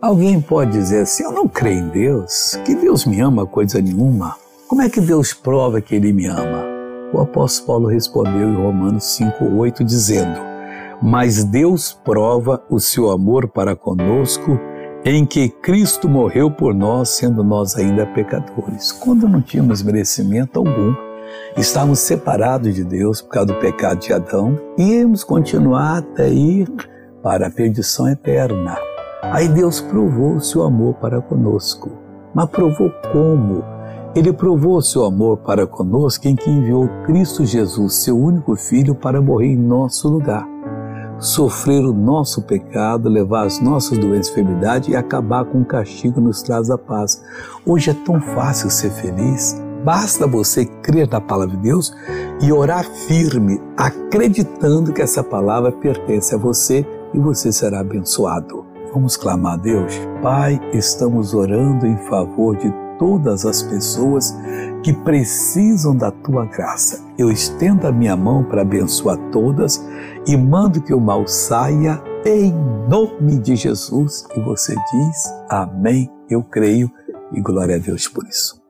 Alguém pode dizer assim: Eu não creio em Deus, que Deus me ama coisa nenhuma. Como é que Deus prova que Ele me ama? O apóstolo Paulo respondeu em Romanos 5,8, dizendo: Mas Deus prova o seu amor para conosco em que Cristo morreu por nós, sendo nós ainda pecadores, quando não tínhamos merecimento algum. Estávamos separados de Deus por causa do pecado de Adão e íamos continuar até ir para a perdição eterna. Aí Deus provou o seu amor para conosco. Mas provou como? Ele provou o seu amor para conosco em que enviou Cristo Jesus, seu único filho, para morrer em nosso lugar sofrer o nosso pecado, levar as nossas doenças e enfermidades e acabar com o castigo nos traz a paz. Hoje é tão fácil ser feliz. Basta você crer na palavra de Deus e orar firme, acreditando que essa palavra pertence a você e você será abençoado. Vamos clamar a Deus? Pai, estamos orando em favor de todas as pessoas que precisam da tua graça. Eu estendo a minha mão para abençoar todas e mando que o mal saia em nome de Jesus. E você diz: Amém. Eu creio e glória a Deus por isso.